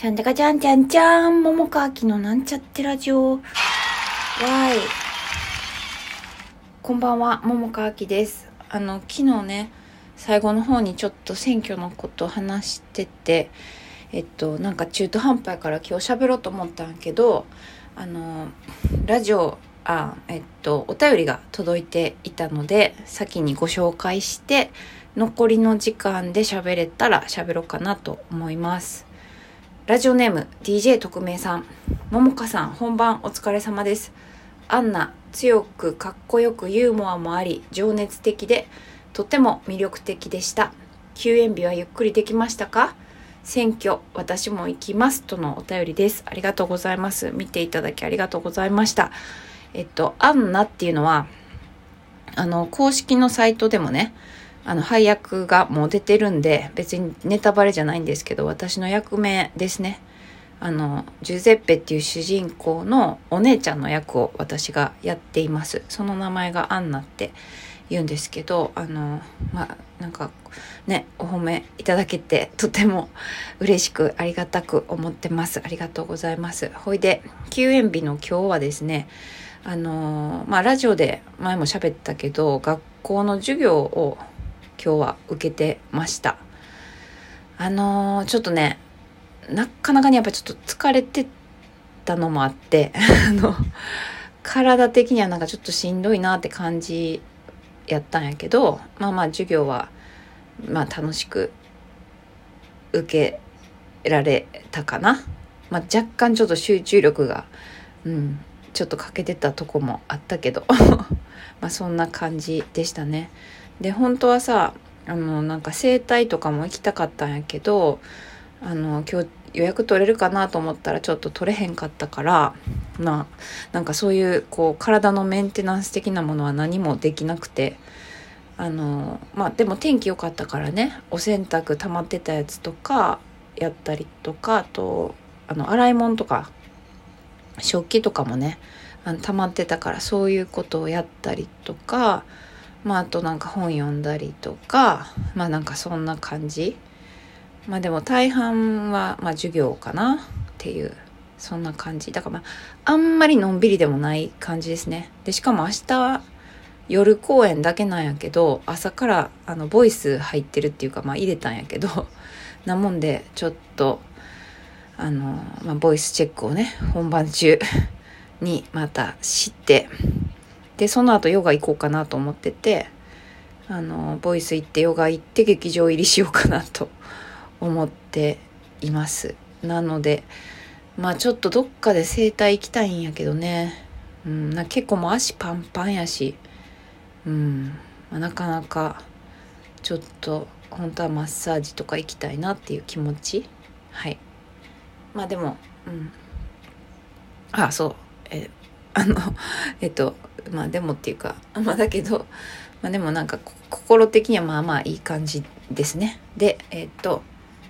ちゃんちゃかちゃんちゃんちゃん、桃川きのなんちゃってラジオ。わーい。こんばんは、桃川きです。あの、昨日ね、最後の方にちょっと選挙のこと話してて、えっと、なんか中途半端やから今日喋ろうと思ったんけど、あの、ラジオ、あ、えっと、お便りが届いていたので、先にご紹介して、残りの時間で喋れたら喋ろうかなと思います。ラジオネーム DJ 特命さん。ももかさん、本番お疲れ様です。アンナ、強くかっこよくユーモアもあり、情熱的で、とても魅力的でした。休園日はゆっくりできましたか？選挙、私も行きます。とのお便りです。ありがとうございます。見ていただきありがとうございました。えっと、アンナっていうのは、あの、公式のサイトでもね、あの、配役がもう出てるんで、別にネタバレじゃないんですけど、私の役名ですね。あの、ジュゼッペっていう主人公のお姉ちゃんの役を私がやっています。その名前がアンナって言うんですけど、あの、まあ、なんかね、お褒めいただけてとても嬉しくありがたく思ってます。ありがとうございます。ほいで、休園日の今日はですね、あのまあ、ラジオで前も喋ったけど、学校の授業を今日は受けてました。あのー、ちょっとね、なかなかにやっぱちょっと疲れてたのもあって、あの、体的にはなんかちょっとしんどいなって感じやったんやけど、まあまあ授業は、まあ楽しく受けられたかな。まあ若干ちょっと集中力が、うん、ちょっと欠けてたとこもあったけど まあそんな感じでしたね。で本当はさあのなんか整体とかも行きたかったんやけどあの今日予約取れるかなと思ったらちょっと取れへんかったからまあなんかそういうこう体のメンテナンス的なものは何もできなくてあのまあでも天気良かったからねお洗濯溜まってたやつとかやったりとかあとあの洗い物とか食器とかもねあの溜まってたからそういうことをやったりとかまああとなんか本読んだりとかまあなんかそんな感じ。まあでも大半はまあ授業かなっていうそんな感じ。だからまああんまりのんびりでもない感じですね。でしかも明日は夜公演だけなんやけど朝からあのボイス入ってるっていうかまあ入れたんやけど なもんでちょっとあの、まあ、ボイスチェックをね本番中にまた知ってでその後ヨガ行こうかなと思っててあのボイス行ってヨガ行って劇場入りしようかなと 思っています。なのでまあちょっとどっかで整体行きたいんやけどね、うん、な結構もう足パンパンやし、うんまあ、なかなかちょっと本当はマッサージとか行きたいなっていう気持ち。はい。まあでもうん。あそう。えあのえっとまあでもっていうか、まあだけど、まあでもなんか心的にはまあまあいい感じですね。で、えっと、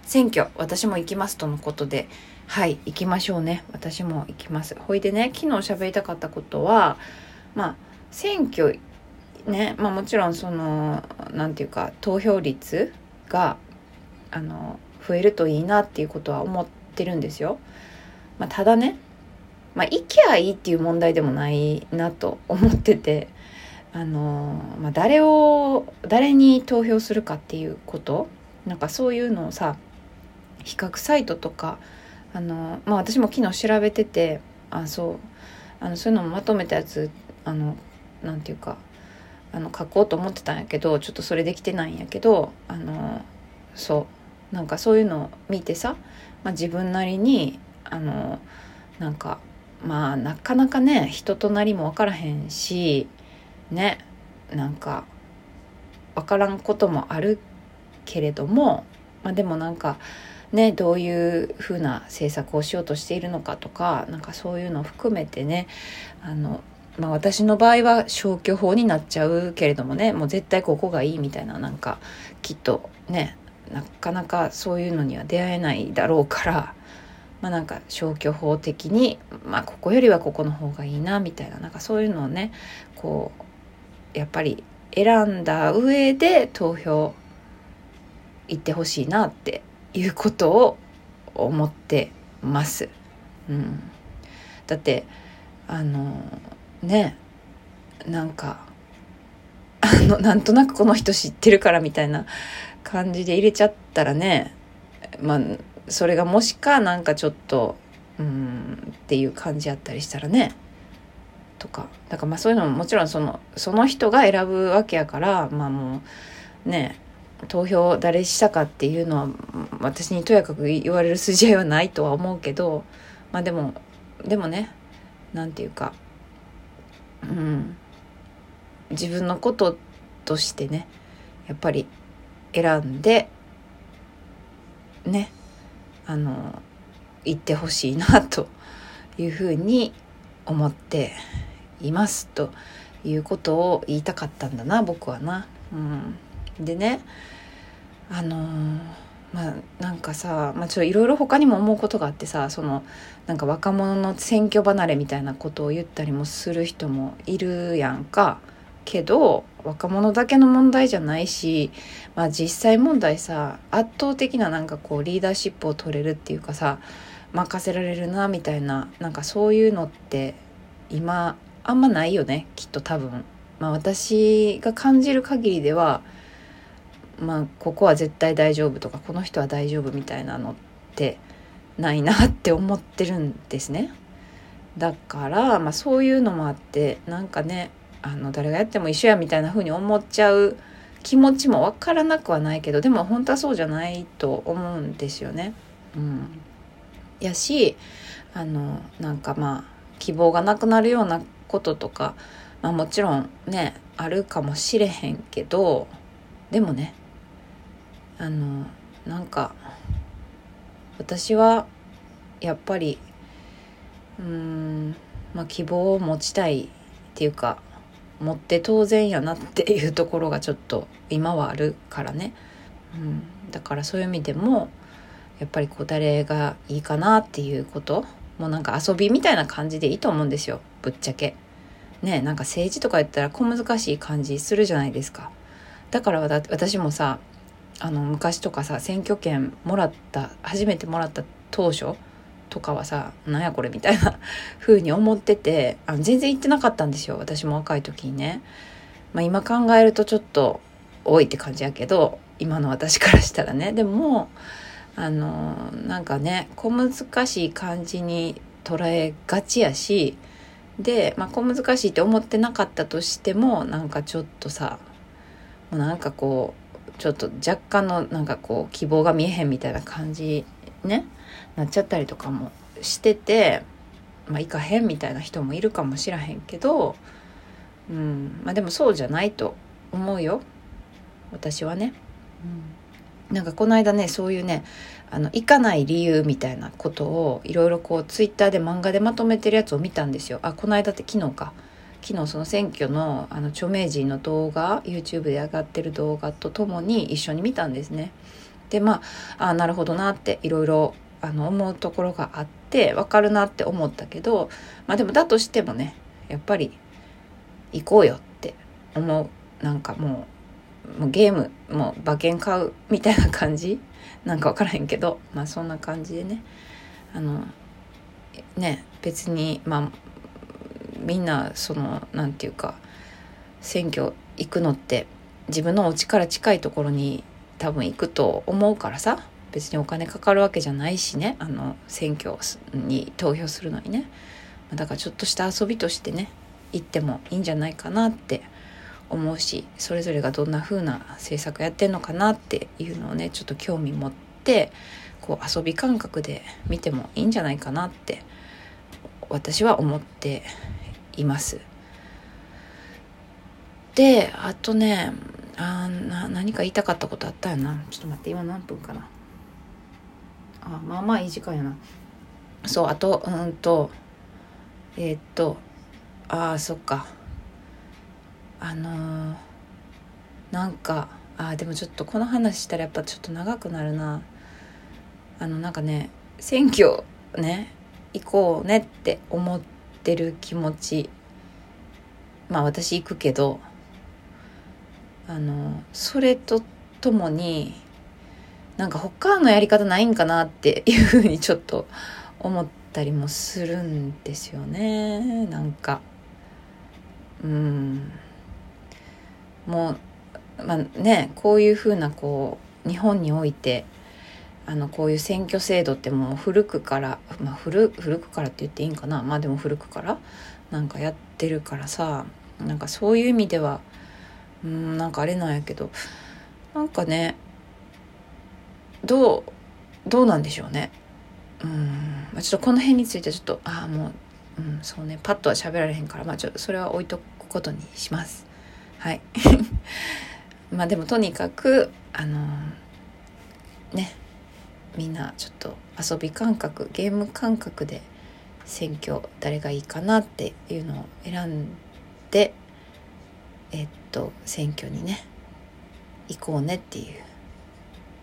選挙、私も行きますとのことで、はい、行きましょうね。私も行きます。ほいでね、昨日喋りたかったことは、まあ、選挙、ね、まあもちろんその、なんていうか、投票率が、あの、増えるといいなっていうことは思ってるんですよ。まあ、ただね、まあ行きゃいいっていう問題でもないなと思っててあの、まあ、誰を誰に投票するかっていうことなんかそういうのをさ比較サイトとかあの、まあ、私も昨日調べててあそうあのそういうのもまとめたやつあのなんていうかあの書こうと思ってたんやけどちょっとそれできてないんやけどあのそうなんかそういうのを見てさ、まあ、自分なりにあのなんかまあなかなかね人となりも分からへんしねなんか分からんこともあるけれども、まあ、でもなんかねどういうふうな政策をしようとしているのかとかなんかそういうのを含めてねあのまあ私の場合は消去法になっちゃうけれどもねもう絶対ここがいいみたいななんかきっとねなかなかそういうのには出会えないだろうからまあなんか消去法的に、まあここよりはここの方がいいなみたいな、なんかそういうのをね、こう、やっぱり選んだ上で投票行ってほしいなっていうことを思ってます。うん、だってあのねなんかあのなんとなくこの人知ってるからみたいな感じで入れちゃったらねまあそれがもしかなんかちょっとうんっていう感じやったりしたらね。とか。だからまあそういうのももちろんそのその人が選ぶわけやからまあもうね投票誰したかっていうのは私にとやかく言われる筋合いはないとは思うけどまあでもでもね何て言うかうん自分のこととしてねやっぱり選んでねあの言ってほしいなというふうに思っていますということを言いたかったんだな僕はな。うん、でねあの、まあなんかさ、まあ、ちょっといろいろ他にも思うことがあってさそのなんか若者の選挙離れみたいなことを言ったりもする人もいるやんか。けど若者だけの問題じゃないし、まあ、実際問題さ圧倒的ななんかこうリーダーシップを取れるっていうかさ任せられるなみたいななんかそういうのって今あんまないよねきっと多分。まあ、私が感じる限りではまあここは絶対大丈夫とかこの人は大丈夫みたいなのってないなって思ってるんですね。だから、まあ、そういうのもあってなんかねあの誰がやっても一緒やみたいな風に思っちゃう気持ちもわからなくはないけどでも本当はそうじゃないと思うんですよね。うん、やしあのなんかまあ希望がなくなるようなこととか、まあ、もちろんねあるかもしれへんけどでもねあのなんか私はやっぱりうんまあ希望を持ちたいっていうか持って当然やなっていうところがちょっと今はあるからね、うん、だからそういう意味でもやっぱりこう誰がいいかなっていうこともうなんか遊びみたいな感じでいいと思うんですよぶっちゃけ。ねなんか政治とか言ったら小難しい感じするじゃないですか。だから私もさあの昔とかさ選挙権もらった初めてもらった当初とかはさなんやこれみたいな 風に思っててあの全然行ってなかったんですよ私も若い時にね、まあ、今考えるとちょっと多いって感じやけど今の私からしたらね。でもあのなんかね小難しい感じに捉えがちやしで、まあ、小難しいって思ってなかったとしてもなんかちょっとさもうなんかこうちょっと若干のなんかこう希望が見えへんみたいな感じね。なっちゃったりとかもしててまあ行かへんみたいな人もいるかもしらへんけどうんまあでもそうじゃないと思うよ私はね。うん、なんかこの間ねそういうねあの行かない理由みたいなことをいろいろこうツイッターで漫画でまとめてるやつを見たんですよ。あこの間って昨日か。昨日その選挙のあの著名人の動画 YouTube で上がってる動画とともに一緒に見たんですね。でまああなるほどなっていろいろあの思うところがあって分かるなって思ったけどまあでもだとしてもねやっぱり行こうよって思うなんかもうもうゲームもう馬券買うみたいな感じ？なんか分からへんけどまあそんな感じでね。あのね別にまあみんなその何て言うか選挙行くのって自分のお家から近いところに多分行くと思うからさ。別にお金かかるわけじゃないしね。あの選挙に投票するのにね。だからちょっとした遊びとしてね行ってもいいんじゃないかなって思うしそれぞれがどんな風な政策やってんのかなっていうのをねちょっと興味持ってこう遊び感覚で見てもいいんじゃないかなって私は思っています。であとねあな何か言いたかったことあったよな。ちょっと待って今何分かな。あまあまあいい時間やな。そうあとうんとえー、っとああそっか。あのー、なんかあでもちょっとこの話したらやっぱちょっと長くなるな。あのなんかね選挙ね行こうねって思ってる気持ち。まあ私行くけどあのそれとともになんか他のやり方ないんかなっていうふうにちょっと思ったりもするんですよね。なんか。うん。もうまあねこういうふうなこう日本においてあのこういう選挙制度ってもう古くから、まあ古、古くからって言っていいんかな。まあでも古くからなんかやってるからさなんかそういう意味ではうんなんかあれなんやけど。なんかねどうどうなんでしょうね。うん。まあ、ちょっとこの辺についてちょっとああもう、うん、そうね。パッとは喋られへんからまあちょっとそれは置いとくことにします。はい。まあでもとにかくあのー、ね。みんなちょっと遊び感覚ゲーム感覚で選挙誰がいいかなっていうのを選んでえっと選挙にね行こうねっていう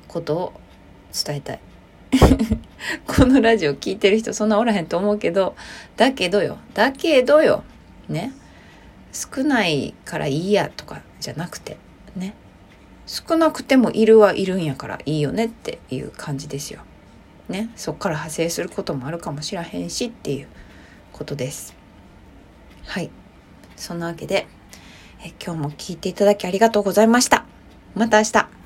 ことを伝えたい このラジオ聞いてる人そんなおらへんと思うけどだけどよだけどよね少ないからいいやとかじゃなくてね少なくてもいるはいるんやからいいよねっていう感じですよ。ね、そっから派生することもあるかもしらへんしっていうことです。はい。そんなわけで、え今日も聞いていただきありがとうございました。また明日。